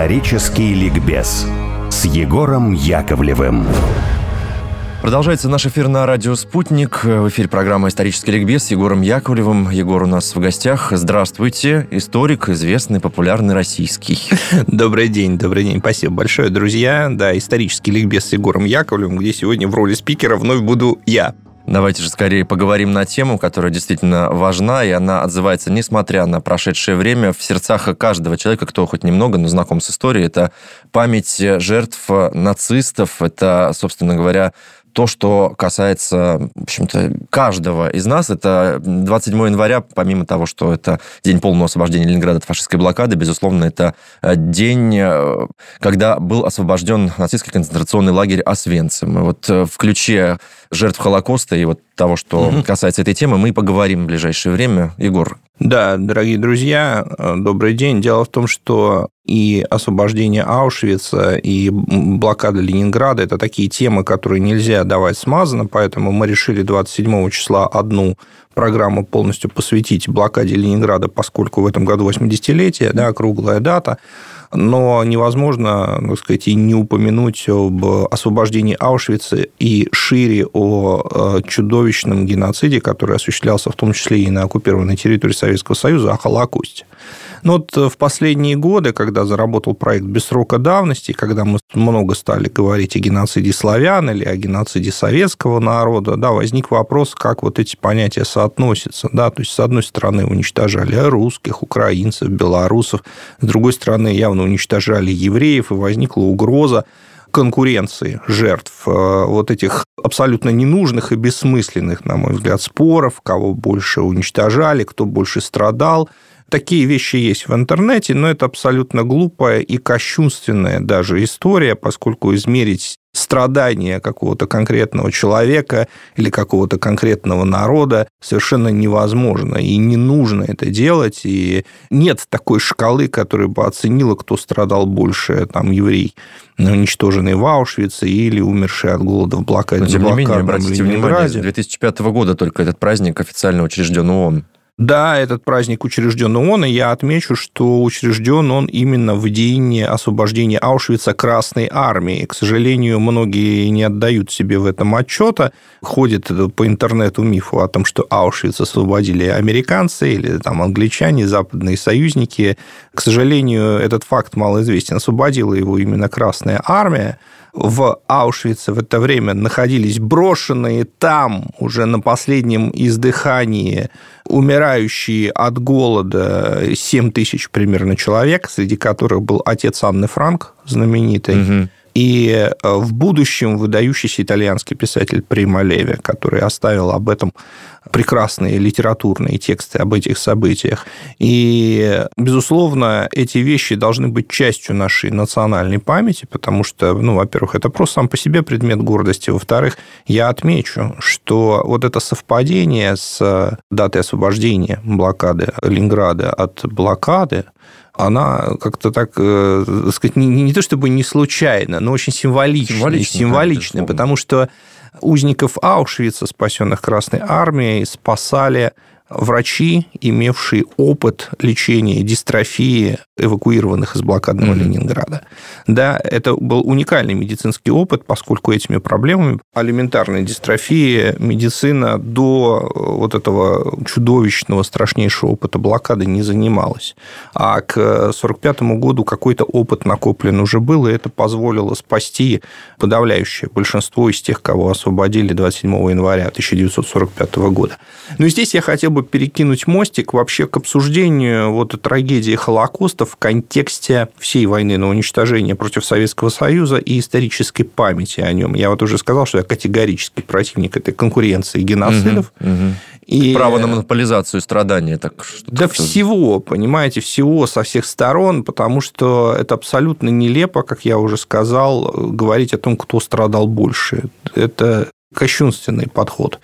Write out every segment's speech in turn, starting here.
Исторический ликбез с Егором Яковлевым. Продолжается наш эфир на радио «Спутник». В эфире программа «Исторический ликбез» с Егором Яковлевым. Егор у нас в гостях. Здравствуйте. Историк, известный, популярный российский. Добрый день, добрый день. Спасибо большое, друзья. Да, «Исторический ликбез» с Егором Яковлевым, где сегодня в роли спикера вновь буду я. Давайте же скорее поговорим на тему, которая действительно важна, и она отзывается, несмотря на прошедшее время, в сердцах каждого человека, кто хоть немного, но знаком с историей. Это память жертв нацистов, это, собственно говоря, то, что касается, в общем-то, каждого из нас. Это 27 января, помимо того, что это день полного освобождения Ленинграда от фашистской блокады, безусловно, это э, день, э, когда был освобожден нацистский концентрационный лагерь Освенцим. И вот э, в ключе жертв Холокоста и вот того, что угу. касается этой темы, мы поговорим в ближайшее время. Егор, да, дорогие друзья, добрый день. Дело в том, что и освобождение Аушвица, и блокада Ленинграда – это такие темы, которые нельзя давать смазанно, поэтому мы решили 27 числа одну программу полностью посвятить блокаде Ленинграда, поскольку в этом году 80-летие, да, круглая дата – но невозможно, так сказать, и не упомянуть об освобождении Аушвица и шире о э, чудовищном геноциде, который осуществлялся в том числе и на оккупированной территории Советского Союза, о Холокосте. Но вот э, в последние годы, когда заработал проект «Без срока давности», когда мы много стали говорить о геноциде славян или о геноциде советского народа, да, возник вопрос, как вот эти понятия соотносятся. Да? То есть, с одной стороны, уничтожали русских, украинцев, белорусов, с другой стороны, явно уничтожали евреев, и возникла угроза конкуренции жертв э, вот этих абсолютно ненужных и бессмысленных, на мой взгляд, споров, кого больше уничтожали, кто больше страдал – Такие вещи есть в интернете, но это абсолютно глупая и кощунственная даже история, поскольку измерить страдания какого-то конкретного человека или какого-то конкретного народа совершенно невозможно и не нужно это делать и нет такой шкалы, которая бы оценила, кто страдал больше, там еврей уничтоженный в Аушвице или умерший от голода в блокаде. Но, тем не менее, обратите внимание, с 2005 года только этот праздник официально учрежден ООН. Да, этот праздник учрежден ООН, и я отмечу, что учрежден он именно в день освобождения Аушвица Красной Армии. К сожалению, многие не отдают себе в этом отчета. Ходит по интернету мифу о том, что Аушвиц освободили американцы или там англичане, западные союзники. К сожалению, этот факт малоизвестен. Освободила его именно Красная Армия в Аушвице в это время находились брошенные там уже на последнем издыхании умирающие от голода 7 тысяч примерно человек, среди которых был отец Анны Франк, знаменитый, угу и э, в будущем выдающийся итальянский писатель Прима Леви, который оставил об этом прекрасные литературные тексты об этих событиях. И, безусловно, эти вещи должны быть частью нашей национальной памяти, потому что, ну, во-первых, это просто сам по себе предмет гордости. Во-вторых, я отмечу, что вот это совпадение с датой освобождения блокады Ленинграда от блокады, она как-то так, э, сказать, не, не то чтобы не случайно, но очень символичная. Символично, символично потому что узников Аушвица, спасенных Красной Армией, спасали врачи, имевшие опыт лечения дистрофии эвакуированных из блокадного mm-hmm. Ленинграда. Да, это был уникальный медицинский опыт, поскольку этими проблемами алиментарной дистрофии медицина до вот этого чудовищного, страшнейшего опыта блокады не занималась. А к 1945 году какой-то опыт накоплен уже был, и это позволило спасти подавляющее большинство из тех, кого освободили 27 января 1945 года. Но здесь я хотел бы бы перекинуть мостик вообще к обсуждению вот трагедии Холокоста в контексте всей войны на уничтожение против Советского Союза и исторической памяти о нем. Я вот уже сказал, что я категорический противник этой конкуренции геноцидов. Угу, угу. И... Право на монополизацию страдания. Так что да всего, понимаете, всего со всех сторон, потому что это абсолютно нелепо, как я уже сказал, говорить о том, кто страдал больше. Это кощунственный подход.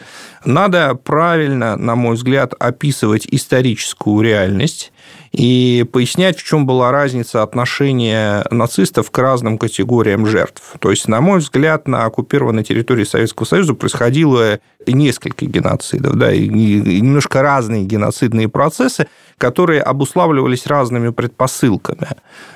Надо правильно, на мой взгляд, описывать историческую реальность и пояснять, в чем была разница отношения нацистов к разным категориям жертв. То есть, на мой взгляд, на оккупированной территории Советского Союза происходило несколько геноцидов, да, и немножко разные геноцидные процессы, которые обуславливались разными предпосылками.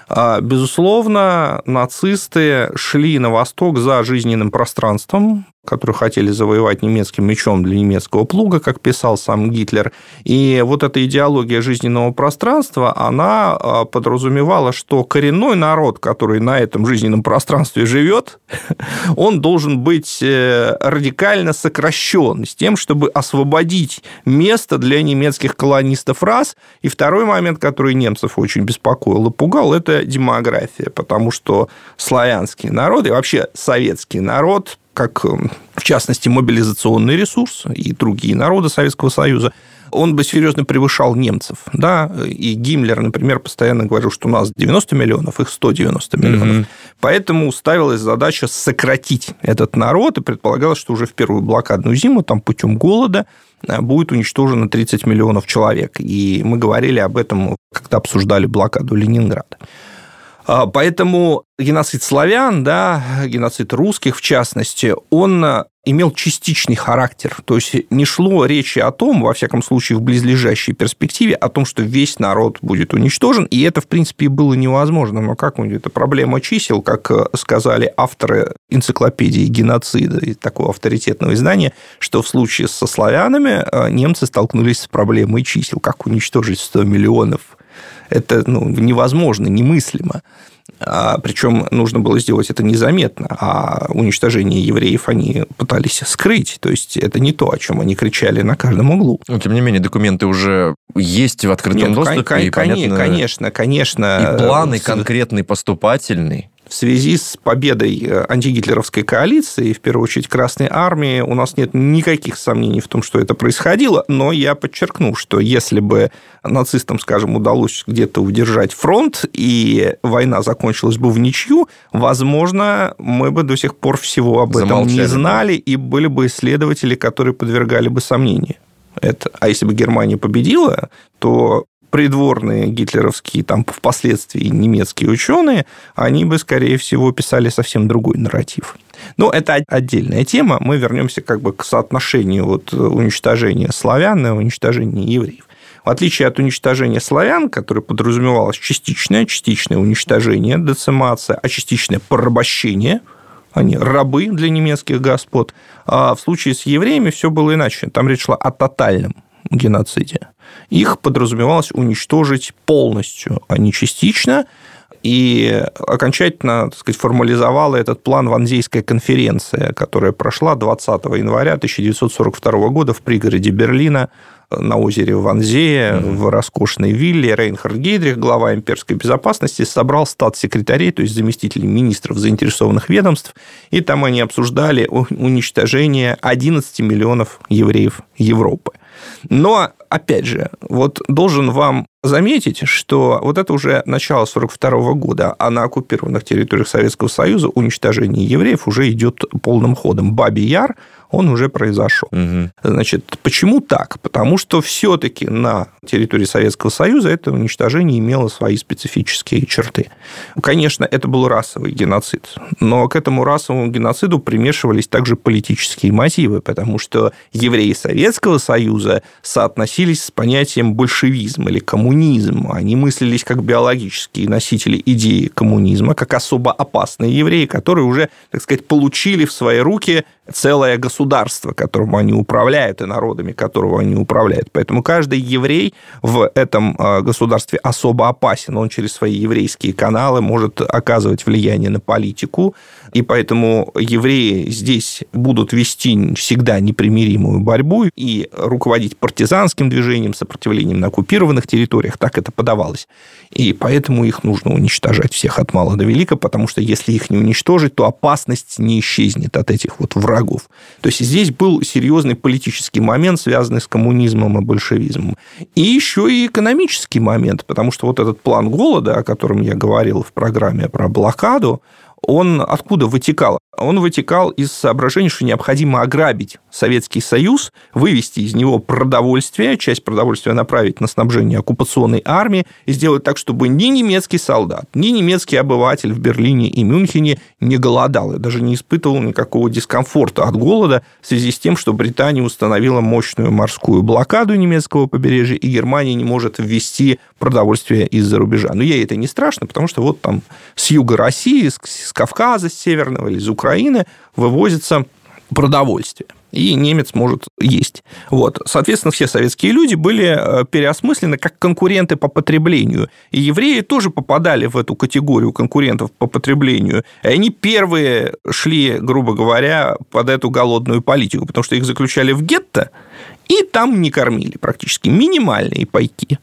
А, безусловно, нацисты шли на восток за жизненным пространством, которую хотели завоевать немецким мечом для немецкого плуга, как писал сам Гитлер. И вот эта идеология жизненного пространства, она а, подразумевала, что коренной народ, который на этом жизненном пространстве живет, он должен быть э, радикально сокращен с тем, чтобы освободить место для немецких колонистов раз. И второй момент, который немцев очень беспокоил и пугал, это демография, потому что славянский народ и вообще советский народ как, эм, в частности, мобилизационный ресурс и другие народы Советского Союза, он бы серьезно превышал немцев. Да? И Гиммлер, например, постоянно говорил, что у нас 90 миллионов, их 190 миллионов. Mm-hmm. Поэтому ставилась задача сократить этот народ, и предполагалось, что уже в первую блокадную зиму, там путем голода, э, будет уничтожено 30 миллионов человек. И мы говорили об этом, когда обсуждали блокаду Ленинграда. А, поэтому геноцид славян, да, геноцид русских в частности, он а, имел частичный характер. То есть не шло речи о том, во всяком случае, в близлежащей перспективе, о том, что весь народ будет уничтожен. И это, в принципе, было невозможно. Но как это проблема чисел, как э, сказали авторы энциклопедии геноцида и такого авторитетного издания, что в случае со славянами э, немцы столкнулись с проблемой чисел. Как уничтожить 100 миллионов это ну, невозможно, немыслимо. А, причем нужно было сделать это незаметно, а уничтожение евреев они пытались скрыть. То есть это не то, о чем они кричали на каждом углу. Но, тем не менее, документы уже есть в открытом Нет, доступе. Кон- и, понятно, конечно, конечно. И планы конкретный, поступательный в связи с победой э, антигитлеровской коалиции, в первую очередь Красной Армии, у нас нет никаких сомнений в том, что это происходило, но я подчеркну, что если бы нацистам, скажем, удалось где-то удержать фронт, и война закончилась бы в ничью, возможно, мы бы до сих пор всего об этом Замолчали, не знали, и были бы исследователи, которые подвергали бы сомнению это. А если бы Германия победила, то придворные гитлеровские, там, впоследствии немецкие ученые, они бы, скорее всего, писали совсем другой нарратив. Но это отдельная тема. Мы вернемся как бы к соотношению вот уничтожения славян и уничтожения евреев. В отличие от уничтожения славян, которое подразумевалось частичное, частичное уничтожение, децимация, а частичное порабощение, они рабы для немецких господ. А в случае с евреями все было иначе. Там речь шла о тотальном геноциде. Их подразумевалось уничтожить полностью, а не частично, и окончательно так сказать, формализовала этот план Ванзейская конференция, которая прошла 20 января 1942 года в пригороде Берлина на озере Ванзее, mm-hmm. в роскошной вилле. Рейнхард Гейдрих, глава имперской безопасности, собрал статс-секретарей, то есть заместителей министров заинтересованных ведомств, и там они обсуждали уничтожение 11 миллионов евреев Европы. Но, опять же, вот должен вам заметить, что вот это уже начало 1942 года, а на оккупированных территориях Советского Союза уничтожение евреев уже идет полным ходом. Бабий Яр он уже произошел. Угу. Значит, почему так? Потому что все-таки на территории Советского Союза это уничтожение имело свои специфические черты. Конечно, это был расовый геноцид, но к этому расовому геноциду примешивались также политические мотивы, потому что евреи Советского Союза соотносились с понятием большевизм или коммунизм. Они мыслились как биологические носители идеи коммунизма, как особо опасные евреи, которые уже, так сказать, получили в свои руки целое государство, которым они управляют, и народами, которого они управляют. Поэтому каждый еврей в этом а, государстве особо опасен. Он через свои еврейские каналы может оказывать влияние на политику, и поэтому евреи здесь будут вести всегда непримиримую борьбу и руководить партизанским движением, сопротивлением на оккупированных территориях. Так это подавалось. И поэтому их нужно уничтожать всех от мала до велика, потому что если их не уничтожить, то опасность не исчезнет от этих вот врагов. То есть здесь был серьезный политический момент, связанный с коммунизмом и большевизмом. И еще и экономический момент, потому что вот этот план голода, о котором я говорил в программе про блокаду, он откуда вытекал? Он вытекал из соображения, что необходимо ограбить Советский Союз, вывести из него продовольствие, часть продовольствия направить на снабжение оккупационной армии и сделать так, чтобы ни немецкий солдат, ни немецкий обыватель в Берлине и Мюнхене не голодал и даже не испытывал никакого дискомфорта от голода в связи с тем, что Британия установила мощную морскую блокаду немецкого побережья, и Германия не может ввести продовольствие из-за рубежа. Но ей это не страшно, потому что вот там с юга России, с Кавказа, с Северного или из Украины вывозится продовольствие и немец может есть. Вот. Соответственно, все советские люди были э, переосмыслены как конкуренты по потреблению. И евреи тоже попадали в эту категорию конкурентов по потреблению. И они первые шли, грубо говоря, под эту голодную политику, потому что их заключали в гетто, и там не кормили практически минимальные пайки.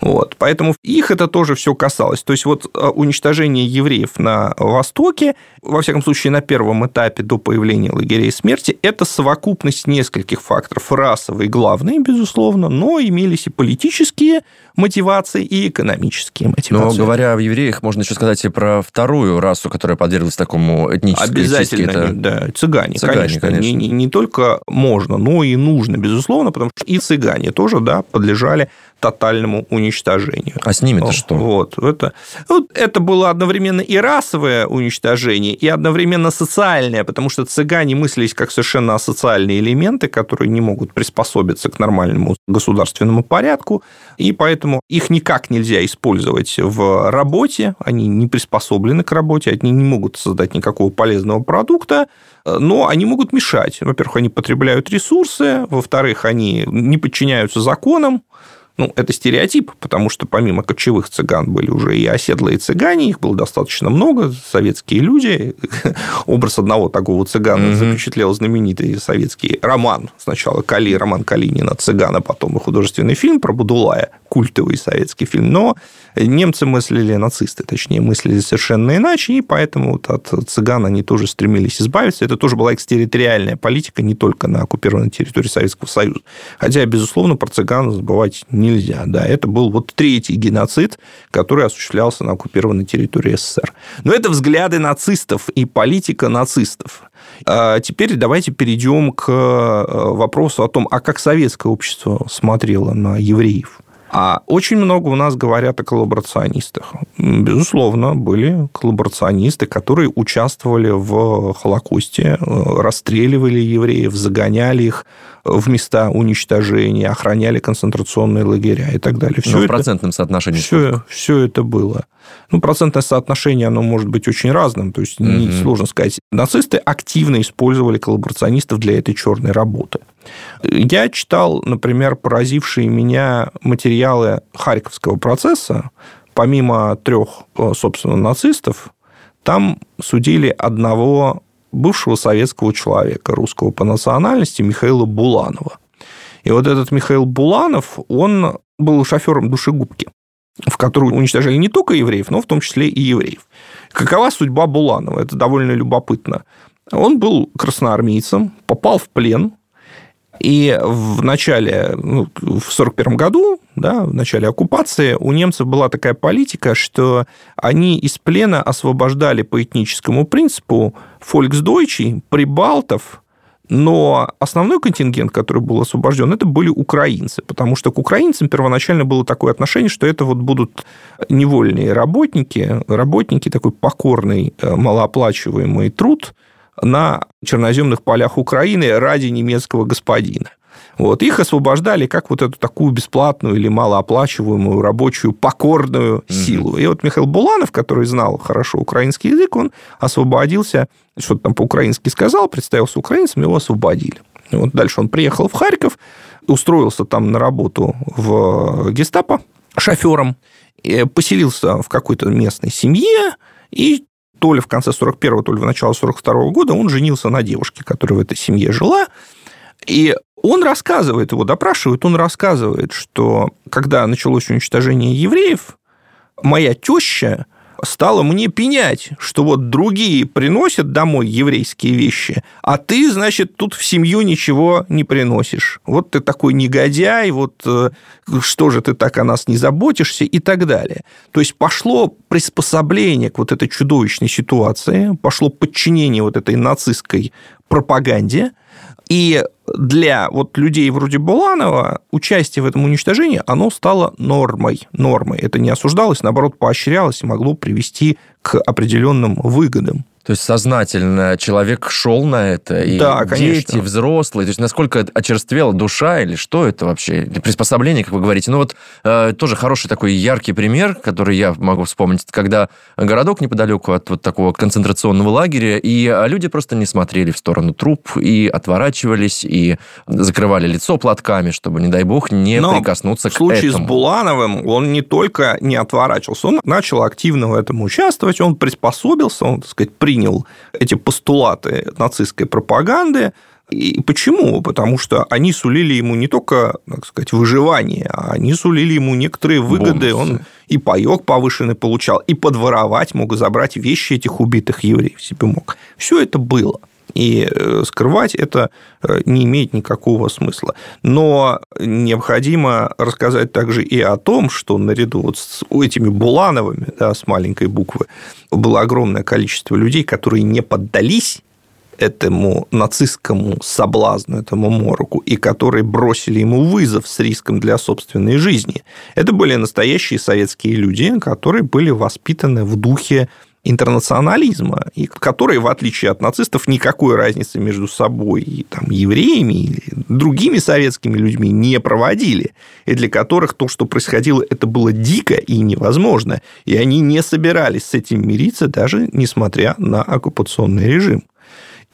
Вот. Поэтому их это тоже все касалось. То есть вот э, уничтожение евреев на Востоке, во всяком случае на первом этапе до появления лагерей смерти, это совокупность нескольких факторов. Расовый главный, безусловно, но имелись и политические мотивации, и экономические мотивации. Но говоря о евреях, можно еще сказать и про вторую расу, которая подверглась такому этническому... Обязательно, это... да, цыгане, цыгане конечно. конечно. Не, не, не только можно, но и нужно, безусловно, потому что и цыгане тоже да, подлежали тотальному уничтожению. А с ними-то что? Вот, это, вот, это было одновременно и расовое уничтожение, и одновременно социальное, потому что цыгане мыслились как совершенно асоциальные элементы, которые не могут приспособиться к нормальному государственному порядку, и поэтому их никак нельзя использовать в работе, они не приспособлены к работе, они не могут создать никакого полезного продукта, но они могут мешать. Во-первых, они потребляют ресурсы, во-вторых, они не подчиняются законам, ну, это стереотип, потому что помимо кочевых цыган были уже и оседлые цыгане, их было достаточно много, советские люди. Образ одного такого цыгана mm-hmm. запечатлел знаменитый советский роман. Сначала Кали, роман Калинина «Цыгана», потом и художественный фильм про Будулая, культовый советский фильм. Но немцы мыслили, нацисты, точнее, мыслили совершенно иначе, и поэтому вот от цыган они тоже стремились избавиться. Это тоже была экстерриториальная политика не только на оккупированной территории Советского Союза. Хотя, безусловно, про цыган забывать не нельзя. Да, это был вот третий геноцид, который осуществлялся на оккупированной территории СССР. Но это взгляды нацистов и политика нацистов. А теперь давайте перейдем к э, вопросу о том, а как советское общество смотрело на евреев. А очень много у нас говорят о коллаборационистах. Безусловно, были коллаборационисты, которые участвовали в Холокосте, э, расстреливали евреев, загоняли их в места уничтожения, охраняли концентрационные лагеря и так далее. Все Но ну, в это, процентном соотношении все, все это было. Ну, процентное соотношение, оно может быть очень разным, то есть угу. сложно сказать. Нацисты активно использовали коллаборационистов для этой черной работы. Я читал, например, поразившие меня материалы Харьковского процесса, помимо трех, э, собственно, нацистов, там судили одного бывшего советского человека, русского по национальности, Михаила Буланова. И вот этот Михаил Буланов, он был шофером душегубки, в которую уничтожали не только евреев, но в том числе и евреев. Какова судьба Буланова? Это довольно любопытно. Он был красноармейцем, попал в плен, и в начале, ну, в 1941 году, да, в начале оккупации, у немцев была такая политика, что они из плена освобождали по этническому принципу фольксдойчей, прибалтов, но основной контингент, который был освобожден, это были украинцы, потому что к украинцам первоначально было такое отношение, что это вот будут невольные работники, работники такой покорный, э, малооплачиваемый труд – на черноземных полях Украины ради немецкого господина. Вот. Их освобождали как вот эту такую бесплатную или малооплачиваемую рабочую покорную силу. И вот Михаил Буланов, который знал хорошо украинский язык, он освободился, что-то там по-украински сказал, представился украинцем, его освободили. И вот дальше он приехал в Харьков, устроился там на работу в гестапо шофером, поселился в какой-то местной семье, и то ли в конце 41-го, то ли в начале 42-го года он женился на девушке, которая в этой семье жила. И он рассказывает, его допрашивают, он рассказывает, что когда началось уничтожение евреев, моя теща стала мне пенять, что вот другие приносят домой еврейские вещи, а ты, значит, тут в семью ничего не приносишь. Вот ты такой негодяй, вот э, что же ты так о нас не заботишься и так далее. То есть пошло приспособление к вот этой чудовищной ситуации, пошло подчинение вот этой нацистской пропаганде, и для вот людей вроде Буланова участие в этом уничтожении, оно стало нормой. Нормой. Это не осуждалось, наоборот, поощрялось и могло привести к определенным выгодам. То есть сознательно человек шел на это, и да, дети, взрослые. То есть насколько очерствела душа или что это вообще? Или приспособление, как вы говорите. Ну вот э, тоже хороший такой яркий пример, который я могу вспомнить, когда городок неподалеку от вот такого концентрационного лагеря, и люди просто не смотрели в сторону труп и отворачивались, и закрывали лицо платками, чтобы, не дай бог, не Но прикоснуться к этому. в случае с Булановым он не только не отворачивался, он начал активно в этом участвовать, он приспособился, он, так сказать, при принял эти постулаты нацистской пропаганды. И почему? Потому что они сулили ему не только, так сказать, выживание, а они сулили ему некоторые выгоды. Бонусы. Он и паек повышенный получал, и подворовать мог, забрать вещи этих убитых евреев себе мог. Все это было и э, скрывать это э, не имеет никакого смысла. Но необходимо рассказать также и о том, что наряду вот с этими Булановыми, да, с маленькой буквы, было огромное количество людей, которые не поддались этому нацистскому соблазну, этому мороку, и которые бросили ему вызов с риском для собственной жизни. Это были настоящие советские люди, которые были воспитаны в духе интернационализма, и которые, в отличие от нацистов, никакой разницы между собой и там, евреями или другими советскими людьми не проводили, и для которых то, что происходило, это было дико и невозможно, и они не собирались с этим мириться, даже несмотря на оккупационный режим.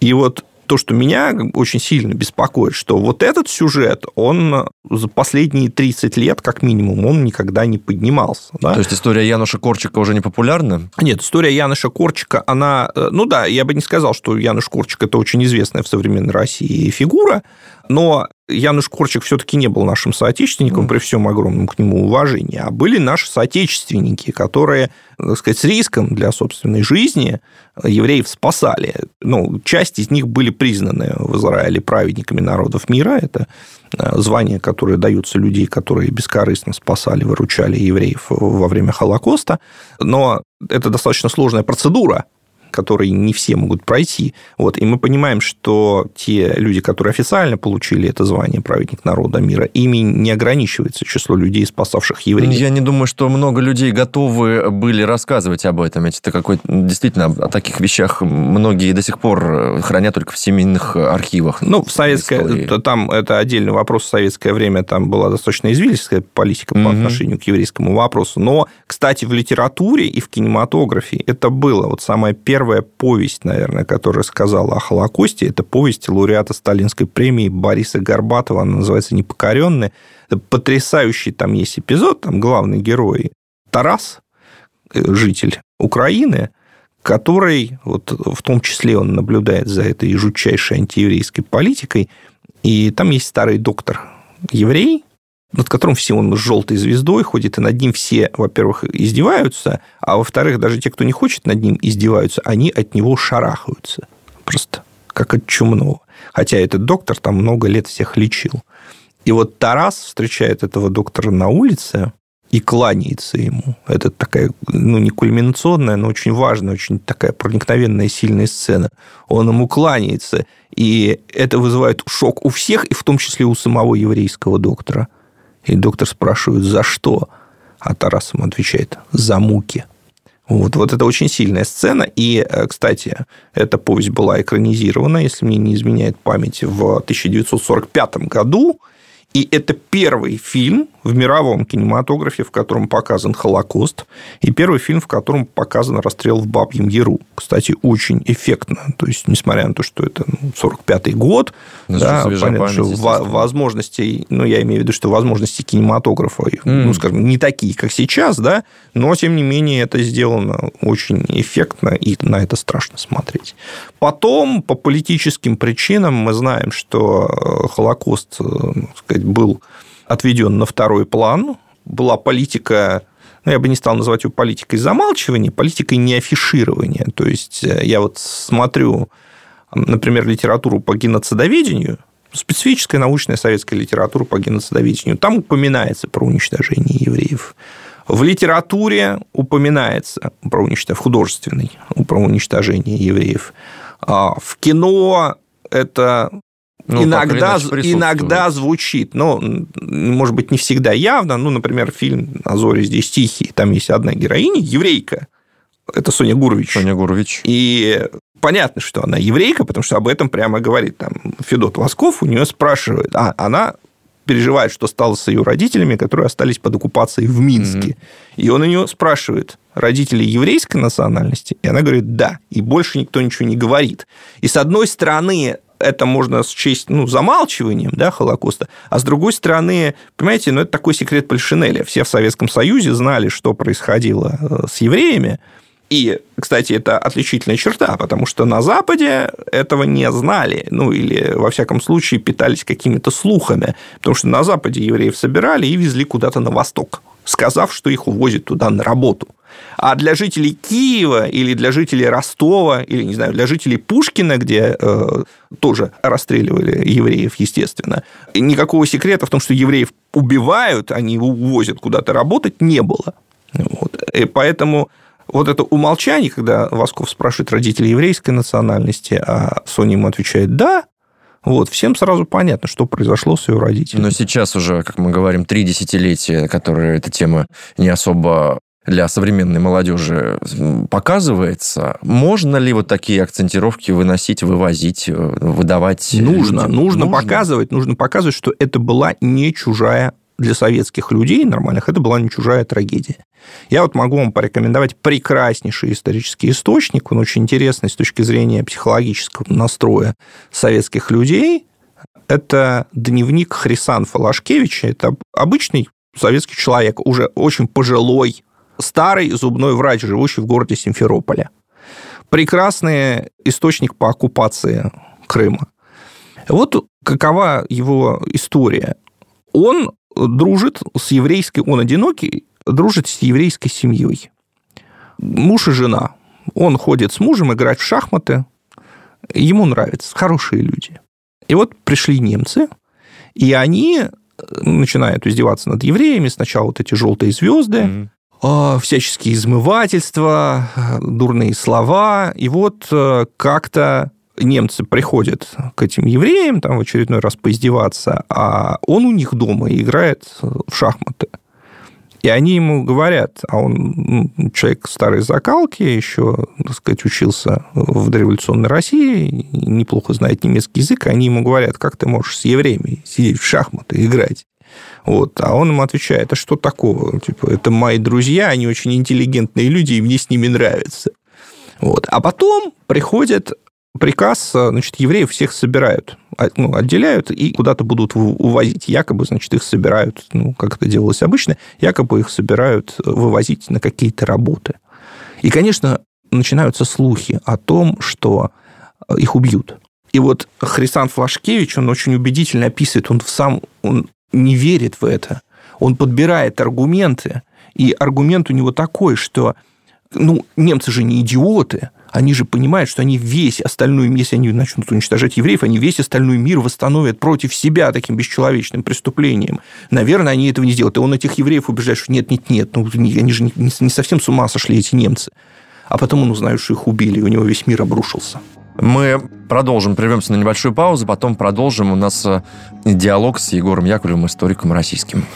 И вот то, что меня очень сильно беспокоит, что вот этот сюжет, он за последние 30 лет, как минимум, он никогда не поднимался. Да? То есть история Януша Корчика уже не популярна? Нет, история Януша Корчика, она... Э, ну да, я бы не сказал, что Януш Корчик – это очень известная в современной России фигура, но Януш Корчик все-таки не был нашим соотечественником, при всем огромном к нему уважении, а были наши соотечественники, которые, так сказать, с риском для собственной жизни евреев спасали. Ну, часть из них были признаны в Израиле праведниками народов мира. Это э, звания, которые даются людей, которые бескорыстно спасали, выручали евреев во время Холокоста. Но это достаточно сложная процедура, которые не все могут пройти. Вот, и мы понимаем, что те люди, которые официально получили это звание праведник народа мира, ими не ограничивается число людей, спасавших евреев. Я не думаю, что много людей готовы были рассказывать об этом. Ведь это какой действительно о таких вещах многие до сих пор хранят только в семейных архивах. Ну, в советское, истории. там это отдельный вопрос. В советское время там была достаточно извилистская политика mm-hmm. по отношению к еврейскому вопросу. Но, кстати, в литературе и в кинематографе это было. Вот самое первое первая повесть, наверное, которая сказала о Холокосте, это повесть лауреата Сталинской премии Бориса Горбатова, она называется «Непокоренный». Это потрясающий там есть эпизод, там главный герой Тарас, э, житель Украины, который, вот в том числе он наблюдает за этой жутчайшей антиеврейской политикой, и там есть старый доктор еврей, над которым все он с желтой звездой ходит, и над ним все, во-первых, издеваются, а во-вторых, даже те, кто не хочет над ним издеваются, они от него шарахаются. Просто как от чумного. Хотя этот доктор там много лет всех лечил. И вот Тарас встречает этого доктора на улице и кланяется ему. Это такая, ну, не кульминационная, но очень важная, очень такая проникновенная, сильная сцена. Он ему кланяется, и это вызывает шок у всех, и в том числе у самого еврейского доктора – и доктор спрашивает, за что? А Тарас ему отвечает, за муки. Вот, вот это очень сильная сцена. И, э, кстати, эта повесть была экранизирована, если мне не изменяет память, в 1945 году. И это первый фильм в мировом кинематографе, в котором показан Холокост, и первый фильм, в котором показан расстрел в Бабьем Яру. Кстати, очень эффектно. То есть, несмотря на то, что это 45-й год, ну, да, понятно, память, что возможности, ну, я имею в виду, что возможности кинематографа, mm. ну, скажем, не такие, как сейчас, да, но, тем не менее, это сделано очень эффектно, и на это страшно смотреть. Потом, по политическим причинам, мы знаем, что э, Холокост, э, так сказать, был отведен на второй план. Была политика ну, я бы не стал называть его политикой замалчивания, политикой неафиширования. То есть э, я вот смотрю, например, литературу по геноцидоведению, специфическая научная советская литература по геноцидоведению, там упоминается про уничтожение евреев. В литературе упоминается про уничтожение, в художественной, про уничтожение евреев. А в кино это ну, иногда, иногда звучит, но, может быть, не всегда явно. Ну, например, фильм «А зори здесь тихие», там есть одна героиня, еврейка, это Соня Гурович. Соня Гурович. И понятно, что она еврейка, потому что об этом прямо говорит там Федот Восков, у нее спрашивают, а она переживает, что стало с ее родителями, которые остались под оккупацией в Минске. Mm-hmm. И он у нее спрашивает, родители еврейской национальности? И она говорит, да. И больше никто ничего не говорит. И с одной стороны, это можно счесть ну, замалчиванием да, Холокоста, а с другой стороны, понимаете, ну, это такой секрет Польшинеля. Все в Советском Союзе знали, что происходило э, с евреями, и, кстати, это отличительная черта, потому что на Западе этого не знали, ну или, во всяком случае, питались какими-то слухами, потому что на Западе евреев собирали и везли куда-то на восток, сказав, что их увозят туда на работу. А для жителей Киева или для жителей Ростова, или, не знаю, для жителей Пушкина, где э, тоже расстреливали евреев, естественно, никакого секрета в том, что евреев убивают, они увозят куда-то работать, не было. Вот. И поэтому вот это умолчание, когда Восков спрашивает родителей еврейской национальности, а Соня ему отвечает «да», вот, всем сразу понятно, что произошло с ее родителями. Но сейчас уже, как мы говорим, три десятилетия, которые эта тема не особо для современной молодежи показывается, можно ли вот такие акцентировки выносить, вывозить, э, выдавать? Нужно, людям? нужно, нужно показывать, нужно показывать, что это была не чужая для советских людей нормальных, это была не чужая трагедия. Я вот могу вам порекомендовать прекраснейший исторический источник, он очень интересный с точки зрения психологического настроя советских людей. Это дневник Хрисанфа Лашкевича. Это обычный советский человек, уже очень пожилой, старый зубной врач, живущий в городе Симферополе. Прекрасный источник по оккупации Крыма. Вот какова его история. Он дружит с еврейской, он одинокий, дружит с еврейской семьей. Муж и жена. Он ходит с мужем играть в шахматы. Ему нравится. Хорошие люди. И вот пришли немцы, и они начинают издеваться над евреями. Сначала вот эти желтые звезды, mm-hmm. Всяческие измывательства, дурные слова. И вот э, как-то немцы приходят к этим евреям там в очередной раз поиздеваться, а он у них дома играет в шахматы. И они ему говорят, а он человек старой закалки, еще, так сказать, учился в дореволюционной России, неплохо знает немецкий язык, они ему говорят, как ты можешь с евреями сидеть в шахматы, играть? Вот. А он им отвечает, а что такого? Типа, это мои друзья, они очень интеллигентные люди, и мне с ними нравится. Вот. А потом приходят приказ, значит, евреев всех собирают, а, ну, отделяют и куда-то будут увозить. Якобы, значит, их собирают, ну, как это делалось обычно, якобы их собирают э, вывозить на какие-то работы. И, конечно, начинаются слухи о том, что э, их убьют. И вот Хрисан Флашкевич, он очень убедительно описывает, он сам он не верит в это, он подбирает аргументы, и аргумент у него такой, что ну, немцы же не идиоты, они же понимают, что они весь остальной мир, если они начнут уничтожать евреев, они весь остальной мир восстановят против себя таким бесчеловечным преступлением. Наверное, они этого не сделают. И он этих евреев убеждает, что нет, нет, нет, ну, они же не совсем с ума сошли, эти немцы. А потом он узнает, что их убили, и у него весь мир обрушился. Мы продолжим, прервемся на небольшую паузу, потом продолжим. У нас э, диалог с Егором Яковлевым, историком российским.